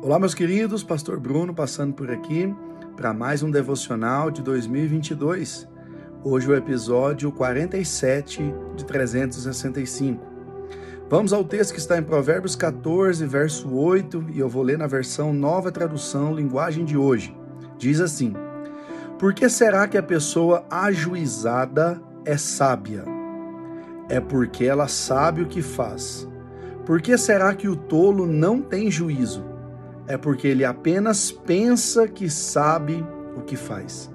Olá, meus queridos, Pastor Bruno passando por aqui para mais um devocional de 2022. Hoje o episódio 47 de 365. Vamos ao texto que está em Provérbios 14, verso 8, e eu vou ler na versão Nova Tradução, linguagem de hoje. Diz assim: Por que será que a pessoa ajuizada é sábia? É porque ela sabe o que faz. Por que será que o tolo não tem juízo? É porque ele apenas pensa que sabe o que faz.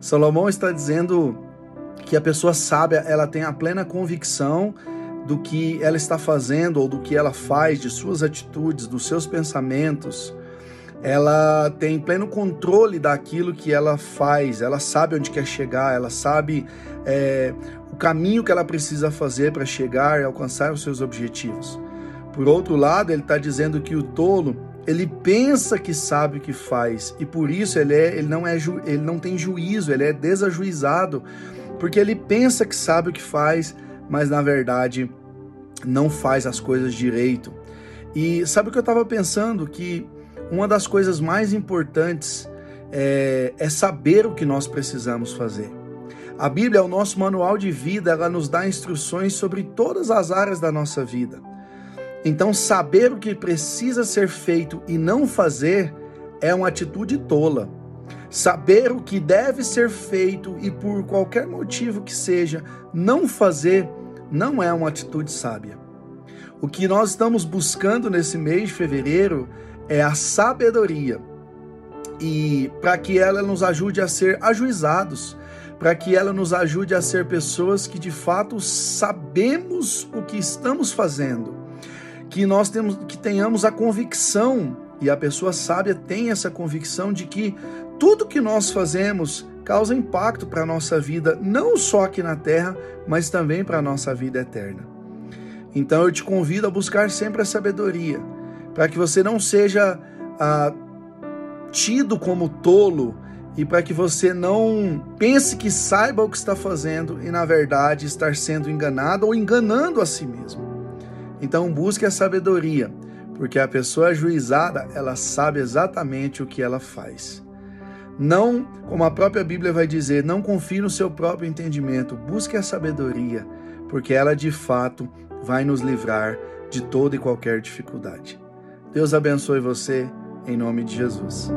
Salomão está dizendo que a pessoa sábia, ela tem a plena convicção do que ela está fazendo ou do que ela faz, de suas atitudes, dos seus pensamentos. Ela tem pleno controle daquilo que ela faz, ela sabe onde quer chegar, ela sabe é, o caminho que ela precisa fazer para chegar e alcançar os seus objetivos. Por outro lado, ele está dizendo que o tolo ele pensa que sabe o que faz e por isso ele, é, ele, não, é, ele não tem juízo, ele é desajuizado, porque ele pensa que sabe o que faz, mas na verdade não faz as coisas direito. E sabe o que eu estava pensando? Que uma das coisas mais importantes é, é saber o que nós precisamos fazer. A Bíblia é o nosso manual de vida, ela nos dá instruções sobre todas as áreas da nossa vida. Então, saber o que precisa ser feito e não fazer é uma atitude tola. Saber o que deve ser feito e por qualquer motivo que seja, não fazer não é uma atitude sábia. O que nós estamos buscando nesse mês de fevereiro é a sabedoria. E para que ela nos ajude a ser ajuizados, para que ela nos ajude a ser pessoas que de fato sabemos o que estamos fazendo, que nós temos que tenhamos a convicção e a pessoa sábia tem essa convicção de que tudo que nós fazemos causa impacto para a nossa vida, não só aqui na terra, mas também para a nossa vida eterna. Então eu te convido a buscar sempre a sabedoria, para que você não seja ah, tido como tolo e para que você não pense que saiba o que está fazendo e, na verdade, estar sendo enganado ou enganando a si mesmo. Então, busque a sabedoria, porque a pessoa ajuizada, ela sabe exatamente o que ela faz. Não, como a própria Bíblia vai dizer, não confie no seu próprio entendimento, busque a sabedoria, porque ela de fato vai nos livrar de toda e qualquer dificuldade. Deus abençoe você, em nome de Jesus.